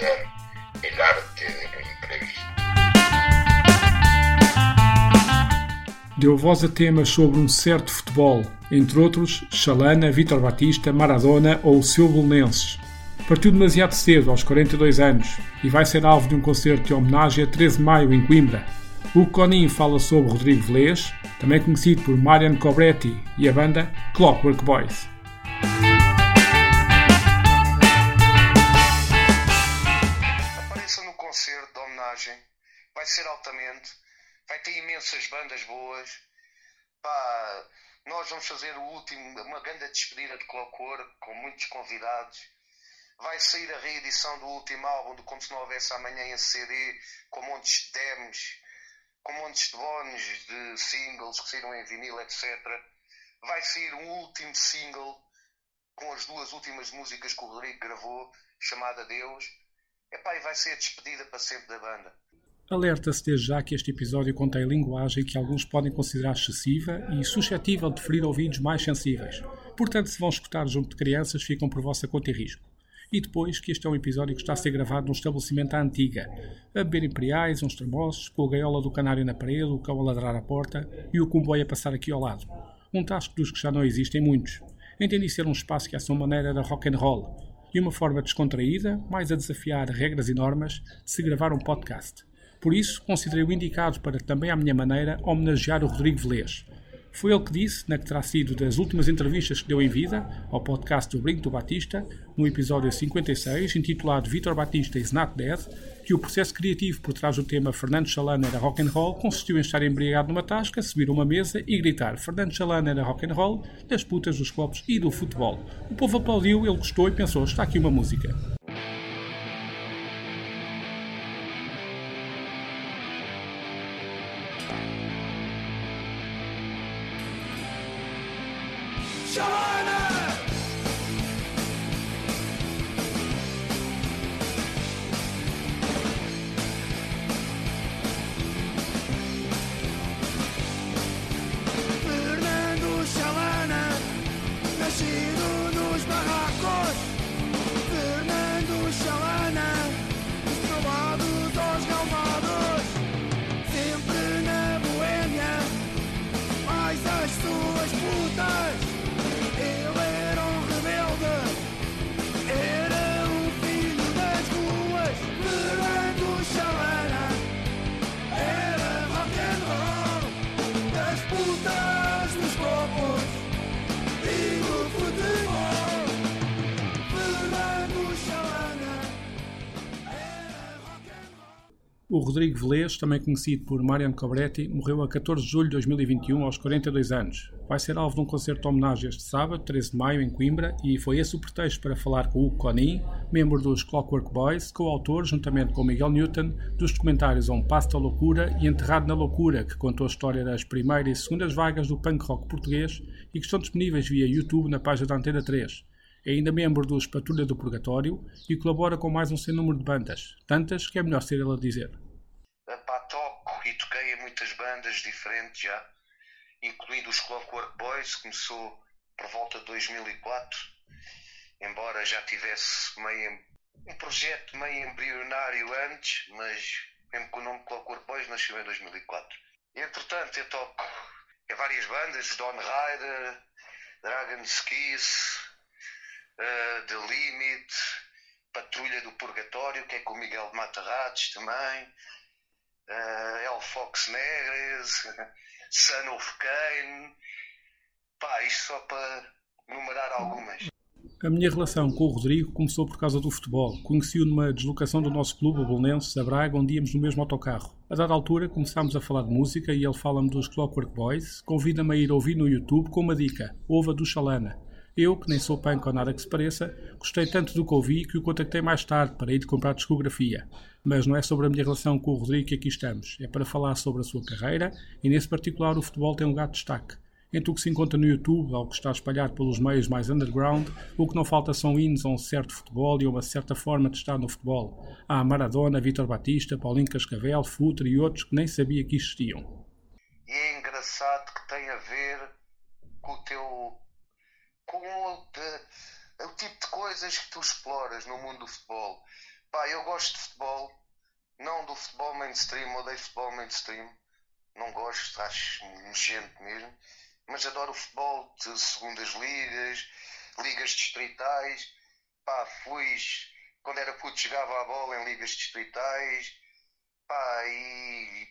el arte de lo imprevisto. Deu voz a temas sobre um certo futebol, entre outros Chalana, Vítor Batista, Maradona ou o seu Bolonenses. Partiu demasiado cedo, aos 42 anos, e vai ser alvo de um concerto de homenagem a 13 de maio em Coimbra. O Conin fala sobre Rodrigo Velez, também conhecido por Marian Cobretti, e a banda Clockwork Boys. Vai ser altamente, vai ter imensas bandas boas. Pá, nós vamos fazer o último, uma grande despedida de Clockwork com muitos convidados vai sair a reedição do último álbum do Como Se Não Houvesse Amanhã em CD, com montes de demos, com montes de bónus de singles que saíram em vinil, etc. Vai sair um último single com as duas últimas músicas que o Rodrigo gravou, chamada Deus. Epá, e vai ser a despedida para sempre da banda. Alerta-se desde já que este episódio contém linguagem que alguns podem considerar excessiva e suscetível de ferir ouvidos mais sensíveis. Portanto, se vão escutar junto de crianças, ficam por vossa conta e risco. E depois que este é um episódio que está a ser gravado num estabelecimento à antiga, a beber imperiais, uns termossos, com a gaiola do canário na parede, o cão a ladrar à porta e o comboio a passar aqui ao lado. Um tasco dos que já não existem muitos. Entendi ser um espaço que à sua maneira era rock and roll e uma forma descontraída, mais a desafiar regras e normas, de se gravar um podcast. Por isso, considerei o indicado para também à minha maneira homenagear o Rodrigo Velez, foi ele que disse, na que terá sido das últimas entrevistas que deu em vida ao podcast do Brinco do Batista, no episódio 56, intitulado Vitor Batista is not dead, que o processo criativo por trás do tema Fernando Chalana era rock and roll consistiu em estar embriagado numa tasca, subir uma mesa e gritar Fernando Chalana era rock and roll, das putas, dos copos e do futebol. O povo aplaudiu, ele gostou e pensou, está aqui uma música. Rodrigo Velez, também conhecido por Mariano Cobretti, morreu a 14 de julho de 2021, aos 42 anos. Vai ser alvo de um concerto de homenagem este sábado, 13 de maio, em Coimbra, e foi esse o pretexto para falar com o Conin, membro dos Clockwork Boys, coautor, juntamente com Miguel Newton, dos documentários Um Passo da Loucura e Enterrado na Loucura, que contou a história das primeiras e segundas vagas do punk rock português e que estão disponíveis via YouTube na página da Antena 3. É ainda membro dos Patrulha do Purgatório e colabora com mais um sem número de bandas, tantas que é melhor ser ele a dizer. Epá, toco e toquei em muitas bandas diferentes já, incluindo os Clockwork Boys, começou por volta de 2004, embora já tivesse meio, um projeto meio embrionário antes, mas mesmo com o nome Clockwork Boys nasceu em 2004. Entretanto, eu toco em várias bandas, Don Rider, Dragon's Kiss, uh, The Limit, Patrulha do Purgatório, que é com o Miguel de Matarrates também, uh, El Fox Negres, Son of Kane. Pá, isto só para numerar algumas. A minha relação com o Rodrigo começou por causa do futebol. Conheci-o numa deslocação do nosso clube, o Bolonenses, a Braga, onde íamos no mesmo autocarro. A dada altura começámos a falar de música e ele fala-me dos Clockwork Boys, convida-me a ir ouvir no YouTube com uma dica, Ova do Chalana. Eu, que nem sou punk ou nada que se pareça, gostei tanto do que ouvi que o contactei mais tarde para ir comprar discografia. Mas não é sobre a minha relação com o Rodrigo que aqui estamos, é para falar sobre a sua carreira e, nesse particular, o futebol tem um lugar de destaque. Entre o que se encontra no YouTube, ao que está espalhado pelos meios mais underground, o que não falta são hinos a um certo futebol e a uma certa forma de estar no futebol. Há Maradona, Vítor Batista, Paulinho Cascavel, Futre e outros que nem sabia que existiam. E é engraçado que tem a ver com o teu com o, de, o tipo de coisas que tu exploras no mundo do futebol. Pá, eu gosto de futebol, não do futebol mainstream, odeio futebol mainstream, não gosto, acho nojento mesmo, mas adoro o futebol de segundas ligas, ligas distritais. Pá, fui, quando era puto, jogava a bola em ligas distritais. Pá, e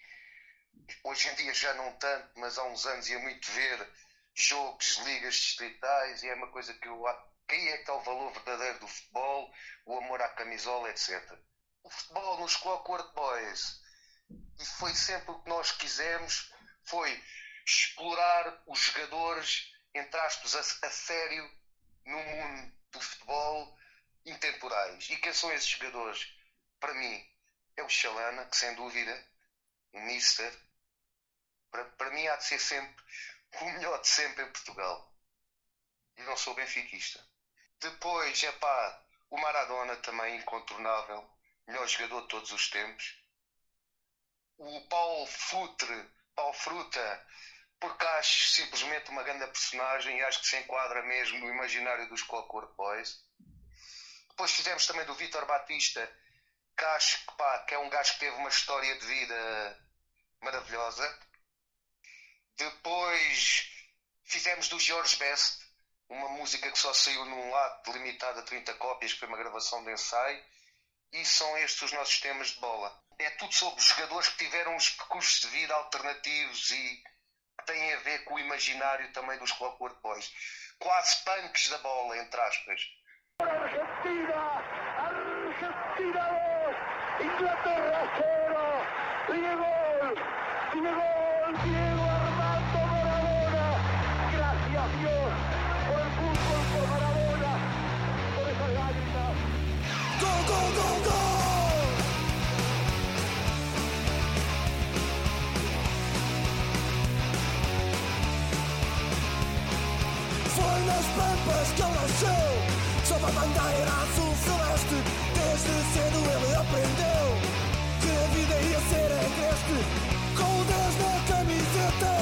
hoje em dia já não tanto, mas há uns anos ia muito ver jogos ligas distritais e é uma coisa que eu. Quem é que está o valor verdadeiro do futebol, o amor à camisola, etc. O futebol nos coloca World Boys e foi sempre o que nós quisemos, foi explorar os jogadores, entre aspas, a, a sério no mundo do futebol intemporais. E quem são esses jogadores? Para mim, é o Chalana, que sem dúvida, o Mister, para, para mim há de ser sempre o melhor de sempre em Portugal. E não sou benfiquista. Depois, é pá, o Maradona também incontornável, melhor jogador de todos os tempos. O Paulo Futre, Paulo Fruta, porque acho simplesmente uma grande personagem e acho que se enquadra mesmo no imaginário dos Clockwork Boys. Depois fizemos também do Vitor Batista, que acho que, pá, que é um gajo que teve uma história de vida maravilhosa. Depois fizemos do George Best, uma música que só saiu num lado limitada a 30 cópias, que foi uma gravação de ensaio. E são estes os nossos temas de bola. É tudo sobre jogadores que tiveram uns percursos de vida alternativos e que têm a ver com o imaginário também dos Clockwork Boys. Quase punks da bola, entre aspas. Argentina, Argentina 2, Inglaterra 0, tiene gol, tiene gol, Diego Foi nas pampas que ele nasceu. Sob a bandeira azul celeste Desde cedo ele aprendeu Que a vida ia ser agreste Com o Deus na camiseta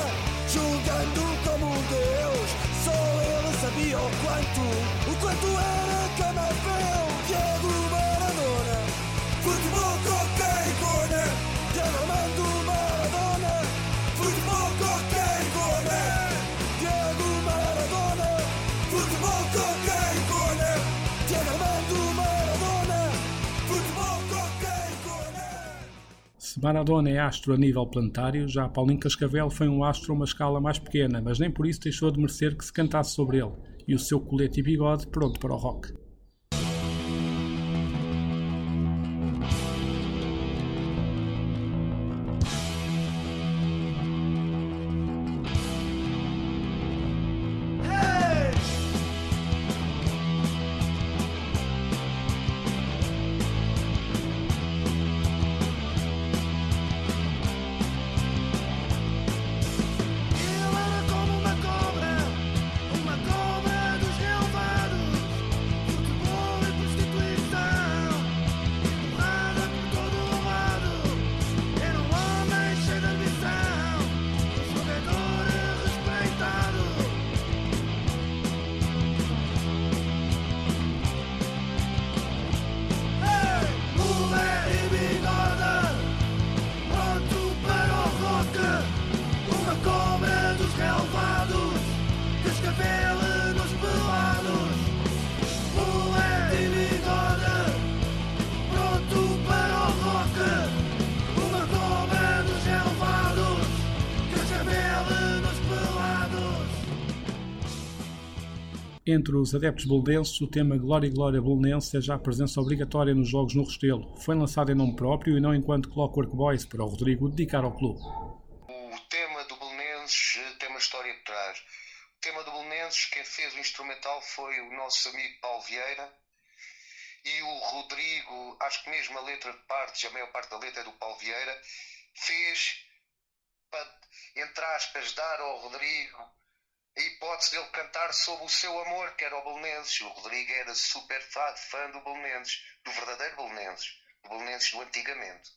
Julgando como um Deus. Só ele sabia o quanto O quanto era Maradona é astro a nível planetário, já Paulinho Cascavel foi um astro a uma escala mais pequena, mas nem por isso deixou de merecer que se cantasse sobre ele, e o seu colete e bigode pronto para o rock. Entre os adeptos boldenses, o tema Glória Glória Bolonense é já presença obrigatória nos jogos no Restelo. Foi lançado em nome próprio e não enquanto Clockwork Boys, para o Rodrigo dedicar ao clube. O tema do Belenenses eh, tem uma história por trás. O tema do Belenenses, quem fez o instrumental foi o nosso amigo Paulo Vieira e o Rodrigo, acho que mesmo a letra de partes, a maior parte da letra é do Paulo Vieira, fez para, entre aspas, dar ao Rodrigo a hipótese dele cantar sobre o seu amor, que era o Belenenses. O Rodrigo era super fã, do Belenenses, do verdadeiro Belenenses, do Belenenses do antigamente.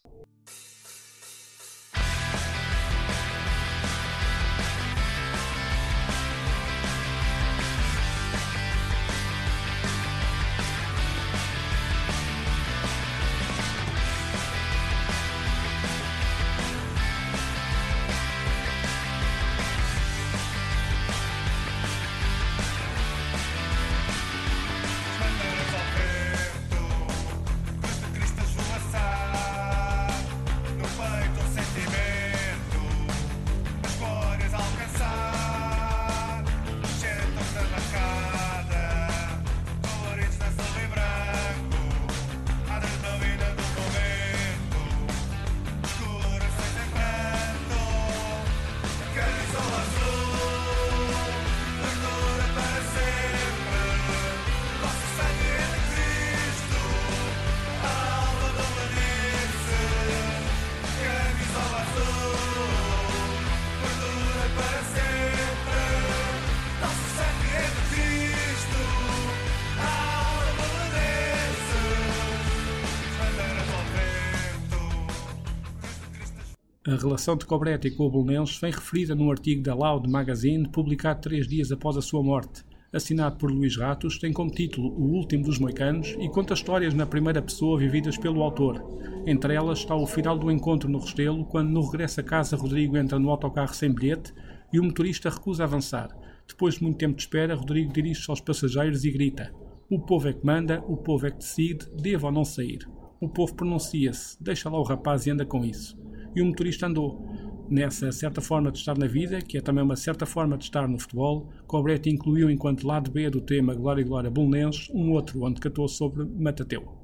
A relação de Cobretti com o Bolonenses vem referida num artigo da Loud Magazine publicado três dias após a sua morte. Assinado por Luís Ratos, tem como título O Último dos Moicanos e conta histórias na primeira pessoa vividas pelo autor. Entre elas está o final do encontro no Restelo, quando no regresso a casa Rodrigo entra no autocarro sem bilhete e o motorista recusa avançar. Depois de muito tempo de espera, Rodrigo dirige-se aos passageiros e grita: O povo é que manda, o povo é que decide, devo ou não sair. O povo pronuncia-se, deixa lá o rapaz e anda com isso. E o motorista andou. Nessa certa forma de estar na vida, que é também uma certa forma de estar no futebol, Cobretti incluiu enquanto lado B do tema Glória e Glória Bolonenses um outro onde catou sobre Matateu. Matateu,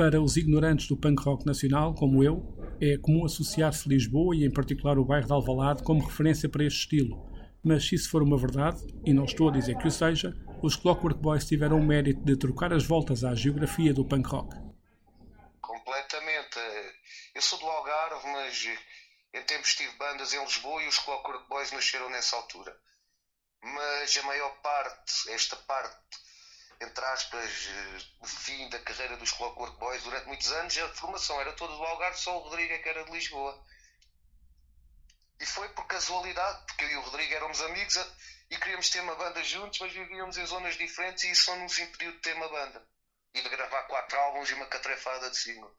Para os ignorantes do punk rock nacional, como eu, é comum associar-se Lisboa e em particular o bairro de Alvalade como referência para este estilo. Mas se isso for uma verdade, e não estou a dizer que o seja, os Clockwork Boys tiveram o mérito de trocar as voltas à geografia do punk rock. Completamente. Eu sou do Algarve, mas em tempos tive bandas em Lisboa e os Clockwork Boys nasceram nessa altura. Mas a maior parte, esta parte, entre aspas, o fim da carreira dos Clockwork Boys, durante muitos anos, a formação era toda do Algarve, só o Rodrigo é que era de Lisboa. E foi por casualidade, porque eu e o Rodrigo éramos amigos a- e queríamos ter uma banda juntos, mas vivíamos em zonas diferentes e isso não nos impediu de ter uma banda. E de gravar quatro álbuns e uma catrefada de singles.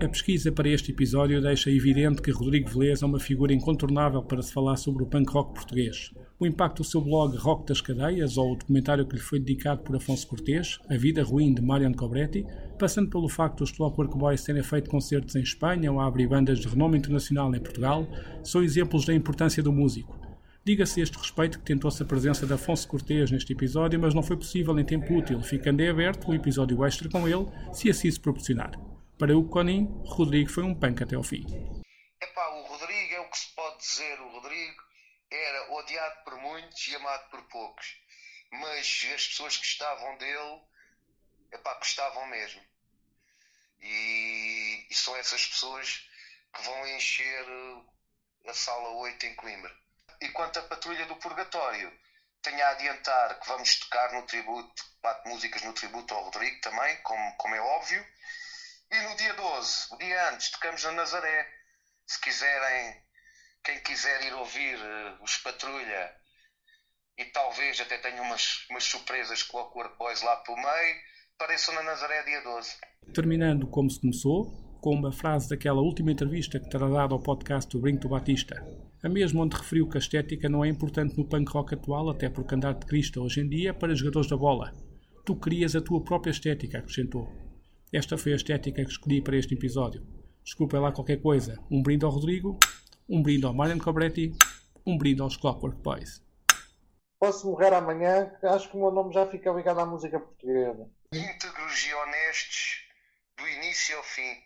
A pesquisa para este episódio deixa evidente que Rodrigo Velez é uma figura incontornável para se falar sobre o punk rock português. O impacto do seu blog Rock das Cadeias, ou o documentário que lhe foi dedicado por Afonso Cortês, A Vida Ruim de Marian Cobretti, passando pelo facto dos Clockwork Boys terem feito concertos em Espanha ou abrir bandas de renome internacional em Portugal, são exemplos da importância do músico. Diga-se a este respeito que tentou-se a presença de Afonso Cortês neste episódio, mas não foi possível em tempo útil, ficando em aberto um episódio extra com ele, se assim se proporcionar. Para o Conin, Rodrigo foi um punk até ao fim. Epá, o Rodrigo é o que se pode dizer. O Rodrigo era odiado por muitos e amado por poucos. Mas as pessoas que gostavam dele, epá, gostavam mesmo. E, e são essas pessoas que vão encher eh, a sala 8 em Coimbra. E quanto à Patrulha do Purgatório, tenho a adiantar que vamos tocar no tributo, quatro músicas no tributo ao Rodrigo também, como, como é óbvio. E no dia 12, o dia antes, tocamos na Nazaré. Se quiserem, quem quiser ir ouvir eh, os Patrulha e talvez até tenha umas, umas surpresas com o Work Boys lá pelo meio, pareçam na Nazaré dia 12. Terminando como se começou, com uma frase daquela última entrevista que terá dado ao podcast do Brinco do Batista. A mesma onde referiu que a estética não é importante no punk rock atual, até porque andar de crista hoje em dia é para jogadores da bola. Tu crias a tua própria estética, acrescentou. Esta foi a estética que escolhi para este episódio. Desculpem lá qualquer coisa. Um brinde ao Rodrigo, um brinde ao Marian Cobretti, um brinde aos Clockwork Boys. Posso morrer amanhã, acho que o meu nome já fica ligado à música portuguesa. íntegros e honestos do início ao fim,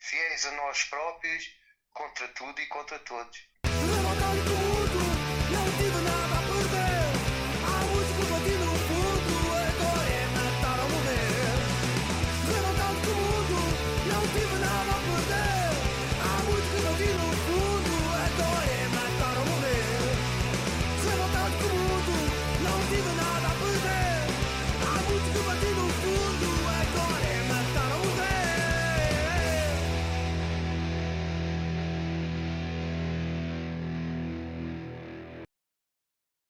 fiéis a nós próprios, contra tudo e contra todos.